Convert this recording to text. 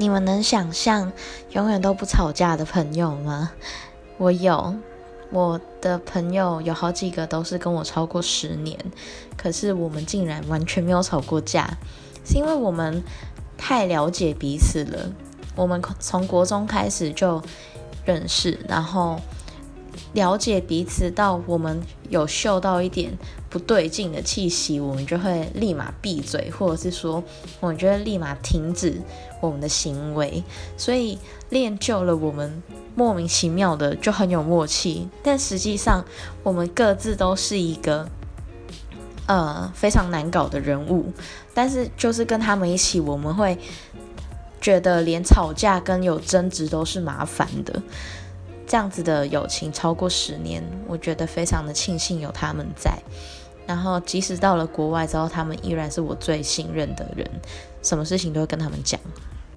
你们能想象永远都不吵架的朋友吗？我有，我的朋友有好几个都是跟我超过十年，可是我们竟然完全没有吵过架，是因为我们太了解彼此了。我们从国中开始就认识，然后。了解彼此到我们有嗅到一点不对劲的气息，我们就会立马闭嘴，或者是说，我们就会立马停止我们的行为。所以练就了我们莫名其妙的就很有默契，但实际上我们各自都是一个呃非常难搞的人物，但是就是跟他们一起，我们会觉得连吵架跟有争执都是麻烦的。这样子的友情超过十年，我觉得非常的庆幸有他们在。然后即使到了国外之后，他们依然是我最信任的人，什么事情都会跟他们讲。